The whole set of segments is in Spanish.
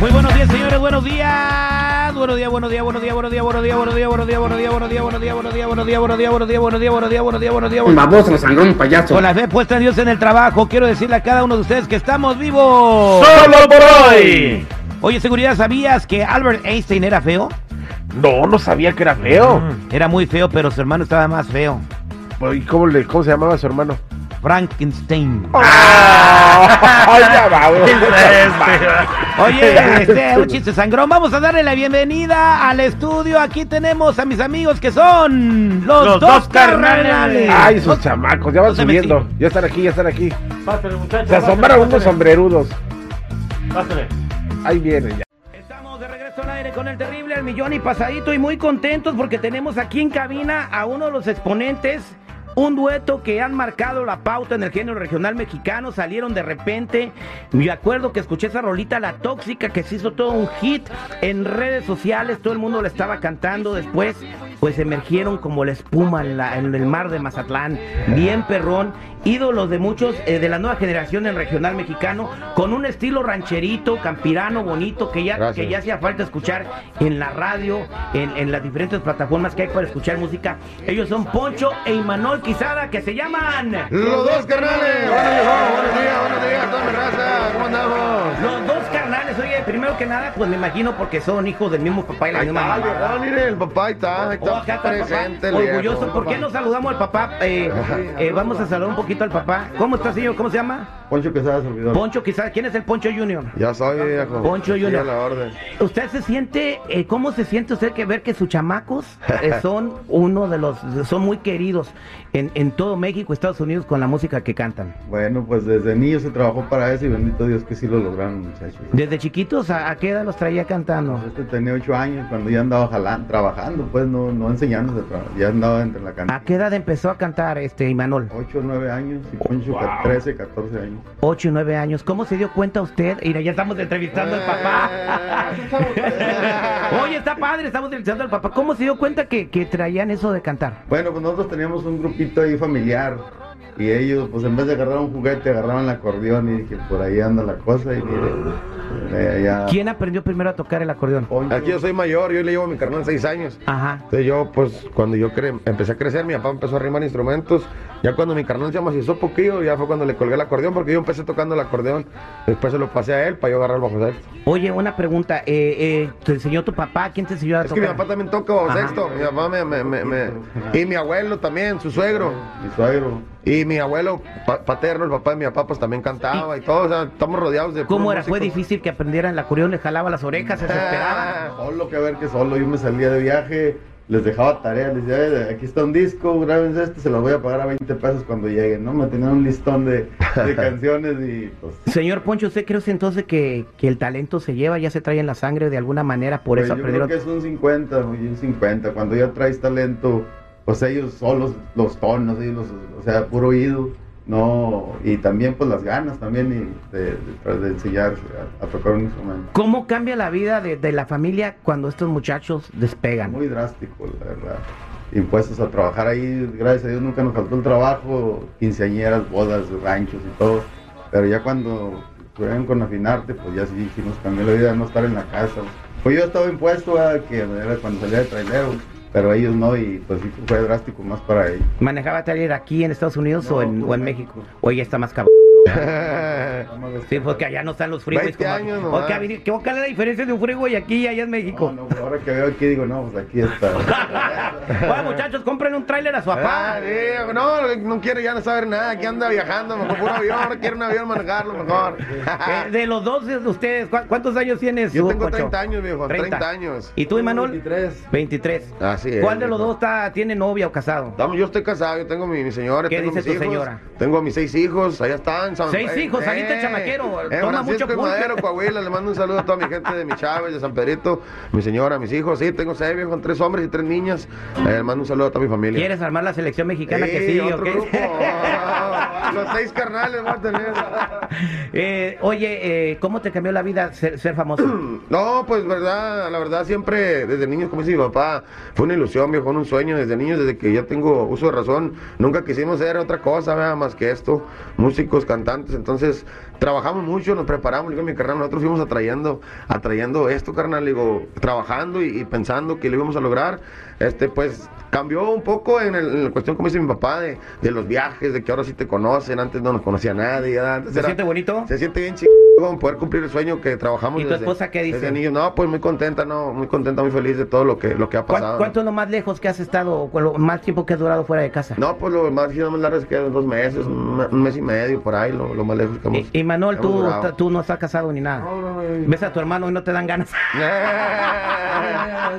Muy buenos días, señores, buenos días. Buenos días, buenos días, buenos días, buenos días, buenos días, buenos días, buenos días, buenos días, buenos días, buenos días, buenos días, buenos días, buenos días, buenos días, buenos días, buenos días, buenos días, buenos días, buenos días. Baboso, sangrón, payaso. Con la fe puesta en Dios en el trabajo, quiero decirle a cada uno de ustedes que estamos vivos. ¡Solo por hoy! Oye, seguridad, ¿sabías que Albert Einstein era feo? No, no sabía que era feo. Era muy feo, pero su hermano estaba más feo. ¿Y cómo, le, cómo se llamaba su hermano? Frankenstein. ¡Ay, ya va, güey! Oye, este, un chiste sangrón. Vamos a darle la bienvenida al estudio. Aquí tenemos a mis amigos que son los, Los dos, dos carnales. Ay, esos chamacos, ya van subiendo. Ya están aquí, ya están aquí. Pásale, muchachos. Se asombraron unos sombrerudos. Pásale. Ahí vienen ya. Estamos de regreso al aire con el terrible al millón y pasadito y muy contentos porque tenemos aquí en cabina a uno de los exponentes, un dueto que han marcado la pauta en el género regional mexicano, salieron de repente, me acuerdo que escuché esa rolita La Tóxica que se hizo todo un hit en redes sociales, todo el mundo la estaba cantando, después pues emergieron como la espuma en, la- en el mar de Mazatlán, bien perrón, ídolos de muchos eh, de la nueva generación en regional mexicano, con un estilo rancherito, campirano, bonito, que ya, Gracias. que ya hacía falta escuchar en la radio, en, en las diferentes plataformas que hay para escuchar música. Ellos son Poncho e Imanol Quizada, que se llaman Los dos carnales. Buenos días, buenos días, buenos días, toda mi raza. ¿Cómo andamos? los dos carnales. Oye, primero que nada, pues me imagino porque son hijos del mismo papá y la Ahí misma está, mamá. ¿verdad? Mire, el papá ahí está, ahí Oh, está acá está el presente. papá. Orgulloso. ¿Por qué no saludamos al papá? Eh, eh, vamos a saludar un poquito al papá. ¿Cómo está, señor? ¿Cómo se llama? Poncho Quesada, servidor. Poncho Quizada. ¿Quién es el Poncho Junior? Ya soy, viejo. Poncho Junior. a la orden. ¿Usted se siente, eh, cómo se siente usted que ver que sus chamacos eh, son uno de los, son muy queridos en, en todo México, Estados Unidos con la música que cantan? Bueno, pues desde niño se trabajó para eso y bendito Dios que sí lo lograron, muchachos. Desde chiquitos, ¿a, a qué edad los traía cantando? Este tenía ocho años cuando ya andaba jalando, trabajando, pues no, no enseñándose, ya andaba entre la ¿A cantina. qué edad empezó a cantar este Imanol? Ocho o nueve años y Poncho Wow. 13, 14 años. Ocho y nueve años. ¿Cómo se dio cuenta usted? Mira, ya estamos entrevistando al papá. Oye, está padre, estamos entrevistando al papá. ¿Cómo se dio cuenta que, que traían eso de cantar? Bueno, pues nosotros teníamos un grupito ahí familiar y ellos, pues en vez de agarrar un juguete, agarraban el acordeón y dije, por ahí anda la cosa y mire, eh, ya... ¿Quién aprendió primero a tocar el acordeón? Aquí yo soy mayor, yo le llevo a mi carnal seis años. Ajá. Entonces yo, pues, cuando yo cre- empecé a crecer, mi papá empezó a arrimar instrumentos. Ya cuando mi carnal se macizó poquillo, ya fue cuando le colgué el acordeón, porque yo empecé tocando el acordeón. Después se lo pasé a él para yo agarrar el bajo sexto. Oye, una pregunta. Eh, eh, ¿Te enseñó tu papá? ¿Quién te enseñó a Es que mi tocar? papá también toca bajo Ajá. sexto. Mi papá me, me- me- me- Y mi abuelo también, su suegro. mi suegro. Y mi abuelo pa- paterno, el papá de mi papá, pues también cantaba y todo. O sea, estamos rodeados de. ¿Cómo era? ¿Fue músicos. difícil que aprendieran el acordeón? ¿Le jalaba las orejas? ¿Se desesperaba? Solo que ver que solo, yo me salía de viaje, les dejaba tarea, les decía, "Eh, aquí está un disco, grábense este, se los voy a pagar a 20 pesos cuando lleguen, ¿no? Me tenían un listón de, de canciones y pues... Señor Poncho, ¿usted cree entonces que, que el talento se lleva, ya se trae en la sangre de alguna manera? Por pues, eso yo creo que es un 50, y un 50, cuando ya traes talento, pues ellos solos, los tonos, ellos los- o sea, puro oído, no, y también pues las ganas también y de, de- de enseñar a, a tocar un instrumento. ¿Cómo cambia la vida de, de la familia cuando estos muchachos despegan? Muy drástico, la verdad. Impuestos a trabajar ahí, gracias a Dios nunca nos faltó el trabajo, quinceañeras, bodas, ranchos y todo. Pero ya cuando fueron con afinarte, pues ya sí, sí nos cambió la vida no estar en la casa. Pues yo estaba impuesto a que era cuando salía de trailero, pero ellos no, y pues fue drástico más para ellos. ¿Manejaba taller aquí en Estados Unidos o, en, No, o en México? Oye, está más cabrón. Sí, porque allá no están los freeways 20 como años ¿qué- ¿Cuál es la diferencia de un freeway aquí y allá en México? No, no, ahora que veo aquí digo, no, pues aquí está. Bueno, muchachos, compren un tráiler a su papá. Ah, sí, no, no quiere ya no saber nada, aquí anda viajando, mejor puro avión, ahora quiere un avión manejarlo mejor. Eh, de los dos de ustedes, ¿cu- ¿cuántos años tienes? Yo tengo Pocho? 30 años, viejo, 30 años. ¿Y tú, Emanuel? 23. 23. Así es, ¿Cuál de los dos está, tiene novia o casado? Yo estoy casado, yo tengo mi, mi señora, ¿Qué tengo dice mis tu hijos, señora? tengo mis seis hijos, allá están. San- Seis hijos, saliste chamaquero, Eh, toma Francisco mucho. Madero, Coahuila, le mando un saludo a toda mi gente de mi Chávez, de San Pedrito, mi señora, mis hijos, sí, tengo seis viejos, tres hombres y tres niñas, Eh, le mando un saludo a toda mi familia. ¿Quieres armar la selección mexicana que sí otro grupo. Los seis carnales voy a tener. Eh, oye, eh, ¿cómo te cambió la vida ser, ser famoso? No, pues verdad, la verdad siempre desde niños, como dice mi papá, fue una ilusión, viejo, un sueño desde niños, desde que yo tengo uso de razón, nunca quisimos ser otra cosa, ¿verdad? más que esto, músicos, cantantes, entonces trabajamos mucho, nos preparamos, digo mi carnal, nosotros fuimos atrayendo, atrayendo esto, carnal, digo, trabajando y, y pensando que lo íbamos a lograr, este, pues cambió un poco en, el- en la cuestión, como dice mi papá, de, de los viajes, de que ahora sí te conocen, antes no nos conocía nadie, antes ¿Se era- siente bonito? se siente bien chingón poder cumplir el sueño que trabajamos ¿Y tu desde, esposa qué dice? desde niños. No, pues muy contenta, no, muy contenta, muy feliz de todo lo que, lo que ha ¿Cuán- pasado. ¿Cuánto es lo más lejos que has estado, o lo más tiempo que has durado fuera de casa? No, pues lo más, lo más largo es que dos meses, un, un mes y medio, por ahí, lo, lo más lejos que hemos... Y, y Manuel, hemos tú, durado. tú no estás casado ni nada. No, no, no. Ves a tu hermano y no te dan ganas. Ya,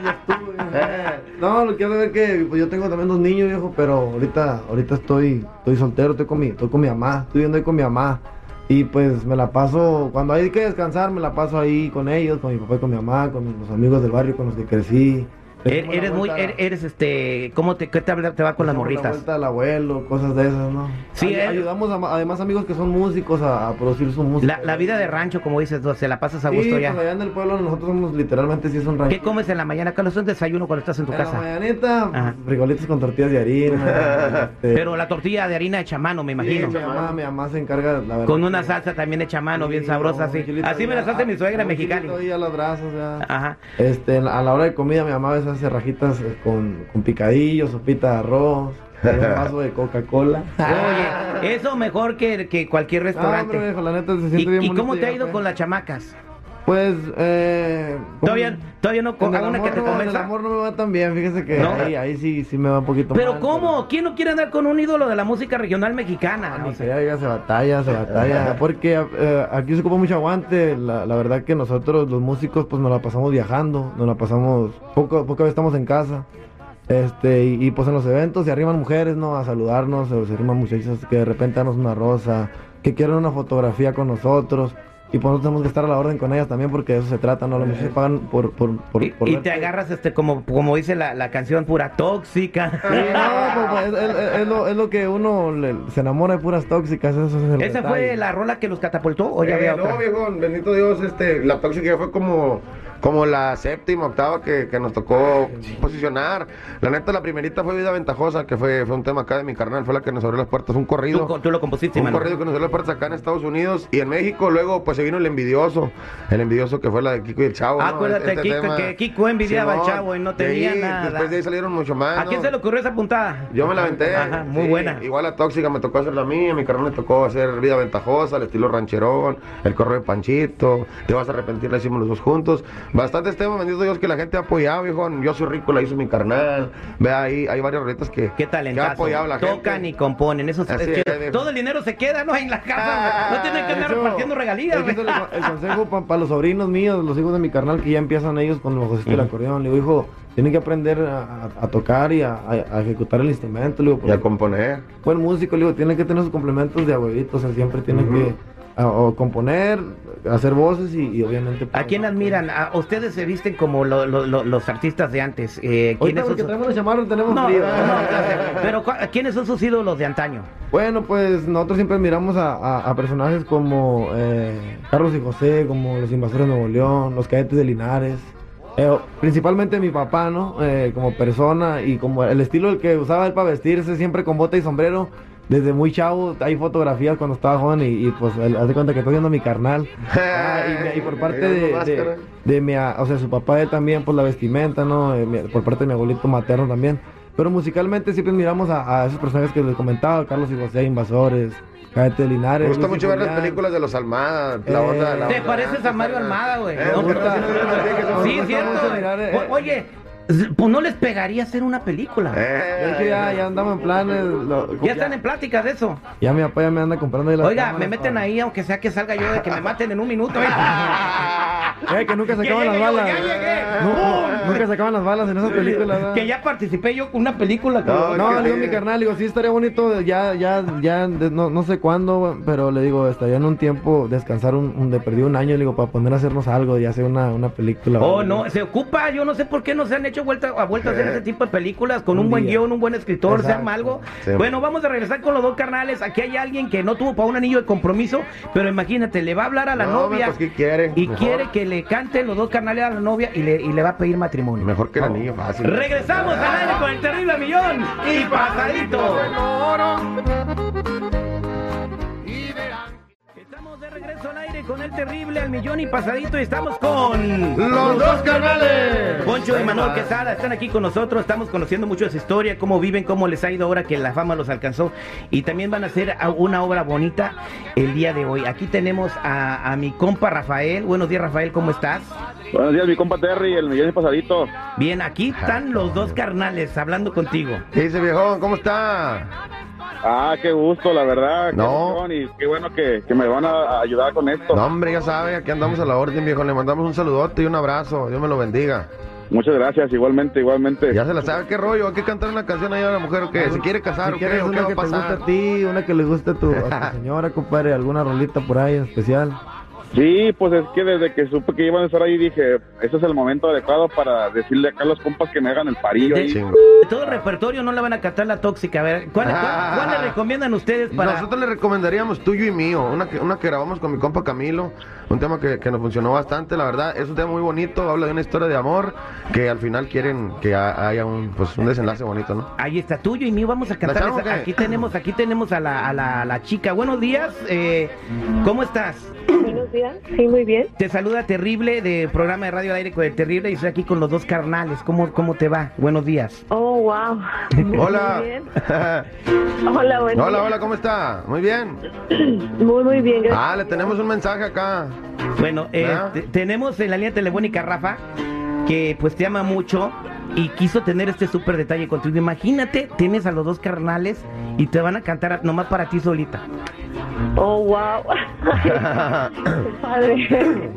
No, lo quiero ver que pues, yo tengo también dos niños, viejo, pero ahorita, ahorita estoy, estoy soltero, estoy con mi, estoy con mi mamá, estoy viviendo ahí con mi mamá. Y pues me la paso, cuando hay que descansar, me la paso ahí con ellos, con mi papá y con mi mamá, con los amigos del barrio con los que crecí. Er- la eres muy, er- eres este, ¿cómo te, qué te, va con las La morritas? vuelta al abuelo, cosas de esas, ¿no? Sí, Ay- eh. Ayudamos a- además amigos que son músicos a, a producir su música. La, la vida de rancho, como dices, se la pasas a Sí, gusto pues ya. allá en el pueblo nosotros somos literalmente sí es un rancho. ¿Qué comes en la mañana? ¿Cuál es un desayuno cuando estás en tu En casa? la mañanita, Ajá. frijolitos con tortillas de harina. este, Pero la tortilla de harina hecha a mano, me sí, imagino. mi mamá, mi mamá se encarga, la verdad. Con una salsa también hecha a mano, bien Sí, sabrosa, así. Así me ahí las a- hace mi suegra mexicana. Ajá. Este, la- a la hora de comida mi mamá a veces hace rajitas eh, con, con picadillo, sopita de arroz, un vaso de Coca-Cola. Oye, eso mejor que, que cualquier Ah, restaurante. hombre, viejo, la neta se siente ¿Y, bien y cómo te ha ido pues. con las chamacas? Pues, eh... Todavía, todavía no con alguna que te no, en el convenza. amor no me va tan bien, fíjese que ¿No? ahí, ahí sí, sí me va un poquito Pero mal, ¿cómo? ¿Quién no quiere andar con un ídolo de la música regional mexicana? Ah, no Dice. sé, oiga, se batalla, se batalla. Porque eh, aquí se ocupa mucho aguante. La, la verdad que nosotros, los músicos, pues nos la pasamos viajando, nos la pasamos, poco, poca vez estamos en casa. Este, y, y, pues en los eventos se arriman mujeres, ¿no? A saludarnos, se arriman muchachas que de repente danos una rosa, que quieren una fotografía con nosotros. Y pues nosotros tenemos que estar a la orden con ellas también porque de eso se trata, ¿no? Las muchachas pagan por... por, por, Y, por y verte. te agarras, este, como, como dice la, la canción, pura tóxica. Sí, no, pues, pues, es, es- es lo, es lo que uno le- se enamora de puras tóxicas. Eso es el ¿Esa fue la rola que los catapultó o ya Eh, había no, otra? viejo, bendito Dios, este, la tóxica ya fue como, como la séptima, octava que, que nos tocó posicionar. La neta, la primerita fue Vida Ventajosa, que fue, fue un tema acá de mi carnal, fue la que nos abrió las puertas, un corrido. Tú, lo compusiste, un mano. corrido que nos dio las puertas acá en Estados Unidos y en México. Luego, pues se vino el envidioso. El envidioso que fue la de Kiko y el Chavo. ¿no? acuérdate, Este Kiko, tema. que Kiko envidiaba al Simón, Chavo y no tenía ahí, nada. Después de ahí salieron mucho más. ¿A quién se le ocurrió esa puntada? Yo me la aventé. Ajá, muy sí, buena. Igual la tóxica me tocó hacerla a mí, a mi carnal le tocó hacer vida ventajosa, el estilo rancherón, el correo de Panchito, te vas a arrepentir, la hicimos los dos juntos. Bastantes temas, bendito Dios, que la gente ha apoyado, viejo. Yo soy rico, la hizo mi carnal. Ve ahí, hay varias rolitas que, Qué que ha apoyado la Tocan gente. y componen. Eso es, es. Todo el dinero se queda, ¿no? En la casa. no tienen que andar repartiendo regalías, es el, consejo para los sobrinos míos, los hijos de mi carnal, que ya empiezan ellos con los del acordeón. Le digo, hijo, tienen que aprender a, tocar y a, ejecutar el instrumento. Le digo, Y a componer. buen músico, le digo, tiene que tener sus complementos de abuelitos, o sea, siempre tiene Ujú. que o componer, hacer voces y, y obviamente... ¿A quién admiran? ¿A ustedes se visten como lo- lo- lo- los artistas de antes. Eh, ¿Quiénes son porque sus... traemos los chamarros tenemos No, frío. no, pero ¿cu- ¿quiénes son sus ídolos de antaño? Bueno, pues nosotros siempre miramos a, a- a personajes como eh, Carlos y José, como los invasores de Nuevo León, los cadetes de Linares. Eh, principalmente mi papá, ¿no? Eh, como persona y como el estilo el que usaba él para vestirse, siempre con bota y sombrero. Desde muy chavo, hay fotografías cuando estaba joven y, y, pues hace cuenta que estoy viendo mi carnal. Ah, y, por parte de, de, de mi, a- o sea, su papá él también, pues la vestimenta, ¿no? Eh, mi- por parte de mi abuelito materno también. Pero musicalmente siempre miramos a, a esos personajes que les comentaba, Carlos y José, Invasores, Cállate Linares. Me gusta Luis mucho ver las películas de los Almada, la Eh, onda, la Te onda pareces a Mario. Almada, güey. Eh, No, Sí, cierto. mucho mirar, eh, O- Oye, pues no les pegaría hacer una película. Eh, De hecho, ya, ya andamos en planes. lo- Ya están en pláticas de eso. Ya mi papá ya me anda comprando ahí las Oiga, cámaras me meten para- ahí, aunque sea que salga yo de que me maten en un minuto. ¿eh? Eh, que nunca se Que acaban las balas. ya llegué. No, no, nunca se acaban las balas en esas películas. ¿verdad? Que ya participé yo con una película. No, le digo a mi carnal, digo, sí estaría bonito, ya, ya, ya, de- no, no sé cuándo, pero le digo, estaría en un tiempo descansar un, un- de perdido un año, le digo, para poner a hacernos algo y hacer una, una película. Oh, ¿verdad? no, se ocupa, yo no sé por qué no se han hecho vuelta a vuelta a hacer ese tipo de películas con un, Un buen guion, un buen escritor, se arma algo. Sí. Bueno, vamos a regresar con los dos carnales. Aquí hay alguien que no tuvo para un anillo de compromiso, pero imagínate, le va a hablar a la No, novia pues, ¿qué quiere? y Mejor. quiere que le cante los dos carnales a la novia y le, y le va a pedir matrimonio. Mejor que el anillo fácil. Regresamos al aire con el terrible millón y pasadito. Con el terrible al millón y pasadito y estamos con Los dos canales. Poncho y Manuel Quesada están aquí con nosotros, estamos conociendo mucho de su historia, cómo viven, cómo les ha ido ahora que la fama los alcanzó y también van a hacer una obra bonita el día de hoy. Aquí tenemos a, a mi compa Rafael. Buenos días Rafael, ¿cómo estás? Buenos días, mi compa Terry, el millón y pasadito. Bien, aquí están los dos carnales hablando contigo. ¿Qué dice viejón? ¿Cómo está? Ah, qué gusto, la verdad. No. Y qué bueno que, que me van a ayudar con esto. No, hombre, ya sabe, aquí andamos a la orden, viejo. Le mandamos un saludote y un abrazo. Dios me lo bendiga. Muchas gracias, igualmente, igualmente. Ya se la sabe, ¿qué rollo? Hay que cantar una canción ahí a la mujer o qué? ¿Se quiere casar Si o qué? quieres ¿O qué una va que a te pasar? a ti, una que le guste a tu, a tu señora, compadre, alguna rolita por ahí especial. Sí, pues es que desde que supe que iban a estar ahí dije, ese es el momento adecuado para decirle acá a los compas que me hagan el parillo De- ahí. De todo el repertorio no le van a cantar la tóxica. A ver, ¿cuál, cuál- cuál le recomiendan ustedes para.? Nosotros le recomendaríamos tuyo y mío, una que, una que grabamos con mi compa Camilo, un tema que, que nos funcionó bastante, la verdad, es un tema muy bonito, habla de una historia de amor, que al final quieren que ha- haya un, pues, un desenlace bonito, ¿no? Ahí está, tuyo y mío. Vamos a cantar. esa-? Aquí tenemos, aquí tenemos a la, a la, a la chica. Buenos días. eh, ¿Cómo estás? Buenos días. Sí, muy bien. Te saluda Terrible de programa de Radio al Aire con el Terrible y estoy aquí con los dos carnales. ¿Cómo, cómo te va? Buenos días. Oh, wow. Hola. Muy bien. Hola, buenos hola, días. hola, ¿cómo está? Muy bien. Muy, muy bien. gracias. Ah, le tenemos un mensaje acá. Bueno, eh, te- tenemos en la línea telefónica Rafa, que pues te ama mucho y quiso tener este súper detalle contigo. Imagínate, tienes a los dos carnales y te van a cantar nomás para ti solita. Oh, wow. Qué padre.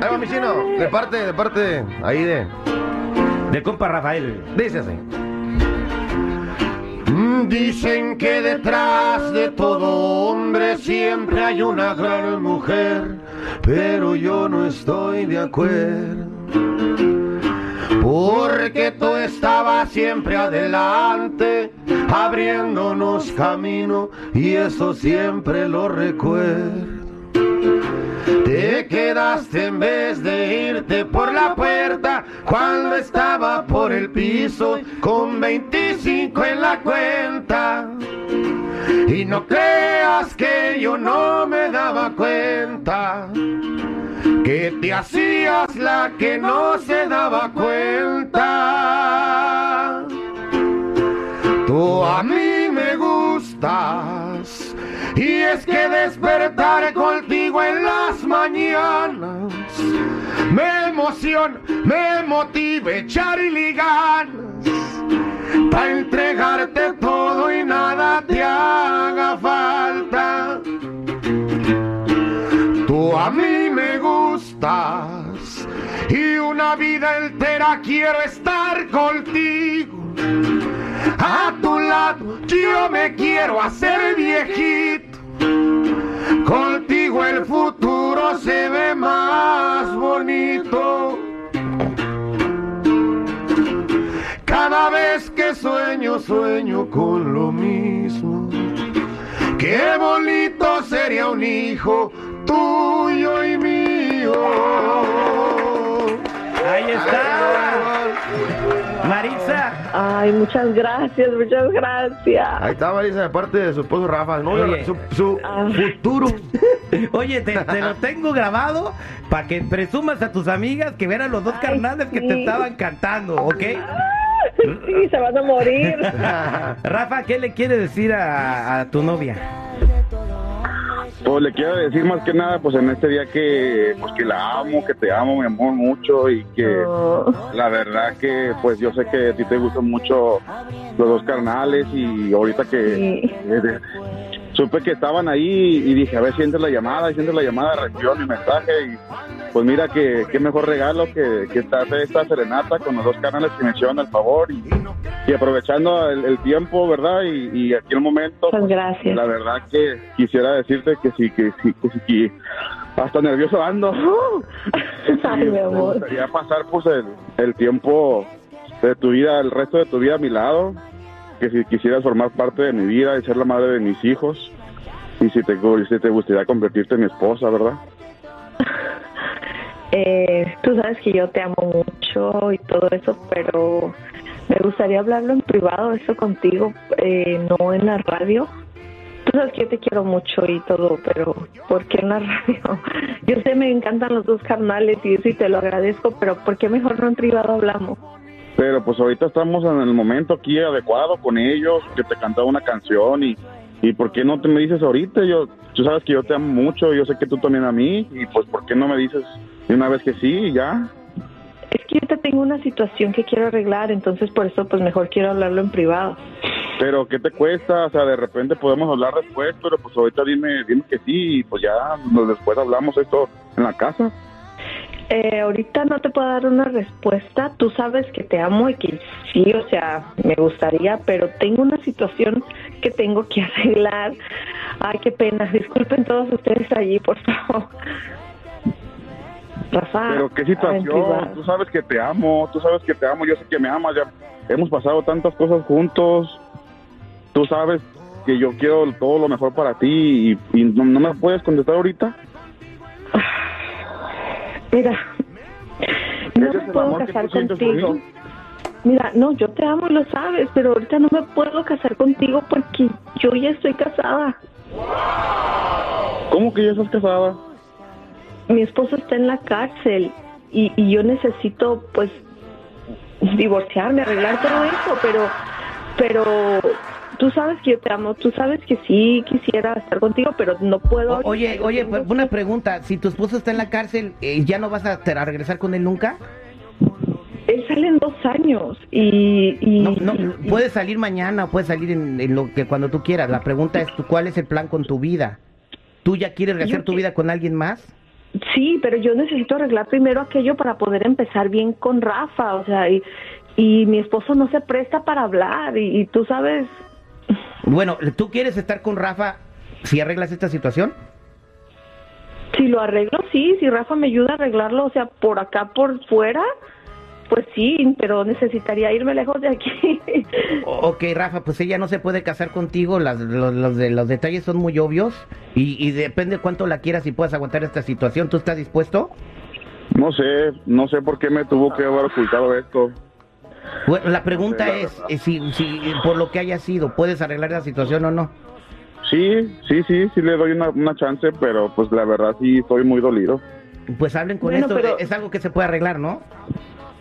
Ahí va mi chino, de parte, de parte, ahí de... Del compa Rafael. Dice así. Mm, Dicen que detrás de todo hombre siempre hay una gran mujer, pero yo no estoy de acuerdo. Porque tú estabas siempre adelante, abriéndonos camino, y eso siempre lo recuerdo. Te quedaste en vez de irte por la puerta cuando estaba por el piso con 25 en la cuenta. Y no creas que yo no me daba cuenta que te hacías la que no se daba cuenta. Y es que despertar contigo en las mañanas me emociona, me motiva echarle ganas para entregarte todo y nada te haga falta. Tú a mí me gustas y una vida entera quiero estar contigo. A tu lado yo me quiero hacer viejito. Contigo el futuro se ve más bonito. Cada vez que sueño, sueño con lo mismo. Qué bonito sería un hijo tuyo y mío. Ahí está. Ay, muchas gracias, muchas gracias. Ahí está Marisa de parte de su esposo Rafa, no, Oye. su, su Ah. futuro. Oye, te, te lo tengo grabado para que presumas a tus amigas que vieran los dos Ay, carnales que te estaban cantando, ¿ok? Sí, se van a morir. Rafa, ¿qué le quiere decir a, a tu novia? Pues le quiero decir más que nada, pues en este día que, pues que la amo, que te amo, mi amor, mucho y que Oh, la verdad que, pues yo sé que a ti te gustan mucho los dos carnales y ahorita que Sí. De- supe que estaban ahí y dije, a ver si entra la llamada, si entra la llamada, recibió mi mensaje y pues mira que qué mejor regalo que, que esta, esta serenata con los dos canales que me hicieron el favor y, y aprovechando el, el tiempo, ¿verdad? Y, y aquí el momento, pues, gracias. la verdad que quisiera decirte que sí, que sí, que sí, que hasta nervioso ando. Ay, mi Me gustaría pasar pues el, el tiempo de tu vida, el resto de tu vida a mi lado, que si quisieras formar parte de mi vida y ser la madre de mis hijos, y si te, gustaría convertirte en mi esposa, ¿verdad? Eh, tú sabes que yo te amo mucho y todo eso, pero me gustaría hablarlo en privado, eso contigo, eh, no en la radio. Tú sabes que yo te quiero mucho y todo, pero ¿por qué en la radio? Yo sé, me encantan los dos carnales y eso y te lo agradezco, pero ¿por qué mejor no en privado hablamos? Pero pues ahorita estamos en el momento aquí adecuado con ellos, que te cantaba una canción y, y ¿por qué no te me dices ahorita? Yo, tú sabes que yo te amo mucho, yo sé que tú también a mí y pues ¿por qué no me dices de una vez que sí y ya? Es que yo te tengo una situación que quiero arreglar, entonces por eso pues mejor quiero hablarlo en privado. Pero ¿qué te cuesta? O sea, de repente podemos hablar después, pero pues ahorita dime, dime que sí y pues ya después hablamos esto en la casa. Eh, ahorita no te puedo dar una respuesta. Tú sabes que te amo y que sí, o sea, me gustaría, pero tengo una situación que tengo que arreglar. Ay, qué pena. Disculpen todos ustedes allí, por favor. Rafa. Pero qué situación, tú sabes que te amo, tú sabes que te amo, yo sé que me amas, ya hemos pasado tantas cosas juntos, tú sabes que yo quiero todo lo mejor para ti y, y no, no me puedes contestar ahorita. Mira, no me puedo casar contigo. Mira, no, yo te amo y lo sabes, pero ahorita no me puedo casar contigo porque yo ya estoy casada. ¿Cómo que ya estás casada? mi esposo está en la cárcel y, y yo necesito pues divorciarme, arreglar todo eso, pero pero tú sabes que yo te amo, tú sabes que sí quisiera estar contigo, pero no puedo. O- oye, oye, tengo una que- pregunta. Si tu esposo está en la cárcel, eh, ¿ya no vas a, regresar con él nunca? Él sale en dos años y, y, No, no, y- puedes salir mañana puedes salir en, en lo que cuando tú quieras. La pregunta es, ¿tú, ¿cuál es el plan con tu vida? ¿Tú ya quieres rehacer tu que- vida con alguien más? Sí, pero yo necesito arreglar primero aquello para poder empezar bien con Rafa, o sea, y, y mi esposo no se presta para hablar y, y tú sabes, Bueno, ¿tú quieres estar con Rafa si arreglas esta situación? si lo arreglo, sí, si Rafa me ayuda a arreglarlo, o sea, por acá, por fuera, pues sí, pero necesitaría irme lejos de aquí. Ok, Rafa, pues ella no se puede casar contigo, las- los, los de, los detalles son muy obvios y, y depende cuánto la quieras y puedas aguantar esta situación. ¿Tú estás dispuesto? No sé, no sé por qué me tuvo que haber ocultado esto. Bueno, la pregunta es, eh, si, si por lo que haya sido, ¿puedes arreglar la situación o no? Sí, sí, sí, sí le doy una, una chance, pero pues la verdad sí estoy muy dolido. Pues hablen con Bueno, esto, pero- es algo que se puede arreglar, ¿no?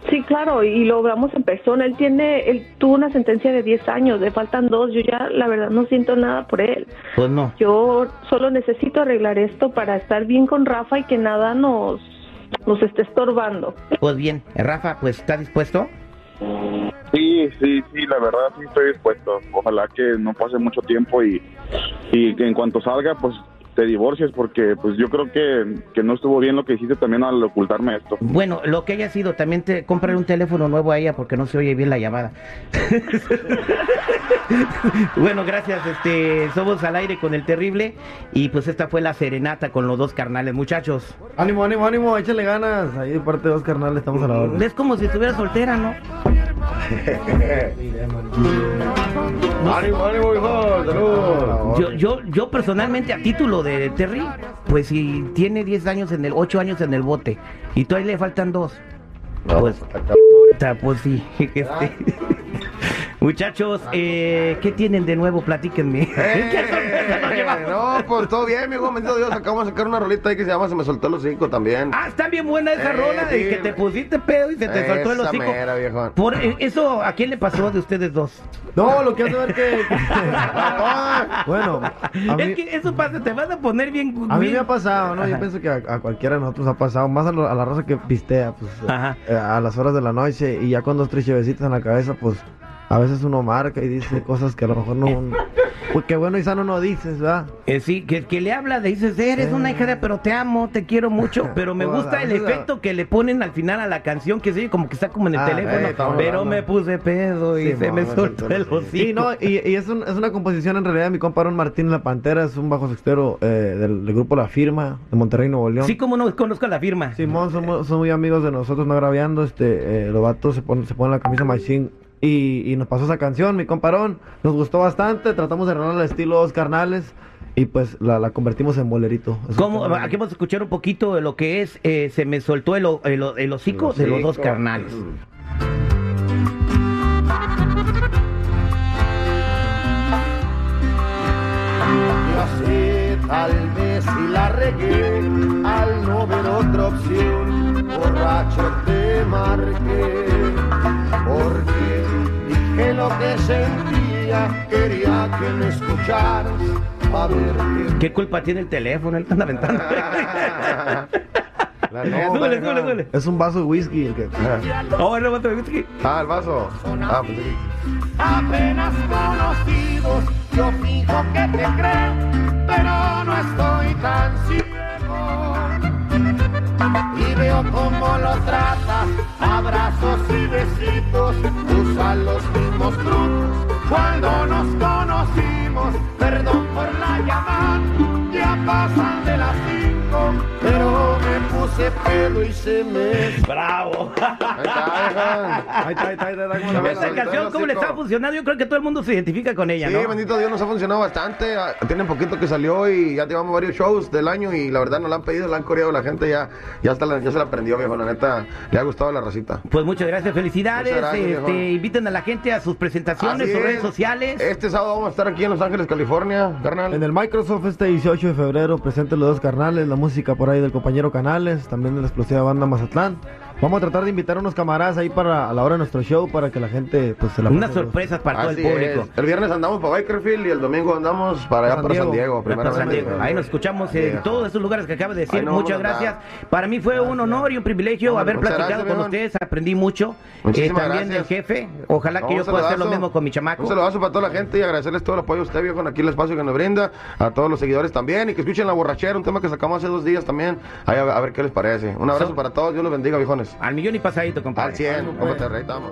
sí, claro, y lo hablamos en persona. Él tiene, él tuvo una sentencia de 10 años, le faltan dos, yo ya la verdad no siento nada por él. Pues no. Yo solo necesito arreglar esto para estar bien con Rafa y que nada nos, nos esté estorbando. Pues bien, eh, Rafa, pues ¿estás dispuesto? Sí, sí, sí, la verdad sí estoy dispuesto. Ojalá que no pase mucho tiempo y, y que en cuanto salga, pues te divorcies, porque pues yo creo que, que no estuvo bien lo que hiciste también al ocultarme esto. Bueno, lo que haya sido, también te compraré un teléfono nuevo a ella porque no se oye bien la llamada. bueno, gracias, este, somos al aire con el terrible y pues esta fue la serenata con los dos carnales, muchachos. Ánimo, ánimo, ánimo, échale ganas. Ahí de parte de dos carnales estamos a la orden. Es como si estuviera soltera, ¿no? ¡Ánimo, ánimo, hijo! ¡Salud! Yo, yo, yo personalmente a título de Terry, pues si tiene 10 años en el, 8 años en el bote y todavía le faltan dos, pues, puta, pues sí, este, Muchachos, eh, ¿qué tienen de nuevo? Platíquenme. Eh, ¿Qué sorpresa nos llevamos? no, pues todo bien, mijo, bendito Dios. Acabamos de sacar una rolita ahí que se llama Se me soltó los cinco también. Ah, está bien buena esa Eh, rola de sí. que te pusiste pedo y se te soltó el Esa hocico. mera, viejón. Por eh, eso, ¿a quién le pasó de ustedes dos? No, lo que hace ver que... Bueno, a mí, Es que eso pasa, te vas a poner bien. a mí me ha pasado, ¿no? Yo pienso que a, a cualquiera de nosotros ha pasado, más a, lo- a la raza que pistea, pues, Ajá. eh, a las horas de la noche y ya con dos, tres chevecitas en la cabeza, pues, a veces uno marca y dice cosas que a lo mejor no... Pues qué bueno y sano no dices, ¿verdad? Eh, sí, que, que le habla, le dices, eres una hija de, pero te amo, te quiero mucho, pero me gusta el efecto que le ponen al final a la canción, que sí, como que está como en el Ah, teléfono, eh, pero me puse pedo y Sí, se me soltó el hocico. Sí, no, y, y es, un- es una composición en realidad, mi compa Aaron Martín La Pantera es un bajo sextero eh, del, del grupo La Firma de Monterrey, Nuevo León. Sí, como no conozco la firma. Simón, son, mu- son muy amigos de nosotros, no agraviando, este, eh, los vatos se ponen, se ponen la camisa machine y, y nos pasó esa canción, mi comparón, nos gustó bastante, tratamos de arreglar el estilo dos carnales y pues la, la convertimos en bolerito. Aquí vamos a escuchar un poquito de lo que es eh, Se me soltó el, el, el hocico de los dos carnales. Y así tal vez si la regué al no ver otra opción, borracho te marqué, porque dije lo que sentía, quería que me escucharas, a ver qué ¿Qué culpa tiene el teléfono? Él está aventando. La súbele, súbele. Es un vaso de whisky el que... Oh, no, no, whisky. Ah, el vaso. Ah, pues apenas conocidos, yo fijo que te creo, ¡Bravo! Ahí está. Ahí está, ahí está, ahí Esta canción, ¿cómo le está funcionando? Yo creo que todo el mundo se identifica con ella, Sí, ¿no? bendito Dios, nos ha funcionado bastante. Ah, Tiene poquito que salió y ya llevamos varios shows del año y la verdad nos la han pedido, la han coreado la gente, ya, ya, hasta la- ya se la aprendió, viejo. La neta, le ha gustado la racita. Pues muchas gracias, felicidades. Muchas gracias, este, inviten a la gente a sus presentaciones, sus es. redes sociales. Este sábado vamos a estar aquí en Los Ángeles, California, carnal. En el Microsoft este 18 de febrero presente los dos carnales, la música por ahí del compañero Canales, también de la explosiva banda Mazatlán. Vamos a tratar de invitar a unos camaradas ahí para a la hora de nuestro show para que la gente pues se la Unas sorpresas para todo el público. es. El viernes andamos para Bakerfield y el domingo andamos para allá, San para San Diego. Para San. Diego. Ahí nos escuchamos en Viejo. todos esos lugares que acaba de decir. Muchas a gracias. Para mí fue un honor y un privilegio No, haber platicado gracias, con ustedes. Aprendí mucho. Muchísimas Eh, también gracias. del jefe. Ojalá No, que yo pueda hacer lo mismo con mi chamaco. Un saludazo para toda la gente y agradecerles todo el apoyo a usted, viejo, aquí el espacio que nos brinda, a todos los seguidores también y que escuchen La Borrachera, un tema que sacamos hace dos días también. Ahí a, a ver qué les parece. Un abrazo So- para todos, Dios los bendiga, viejones. Al millón y pasadito, compadre. Al 100, como te reitamos.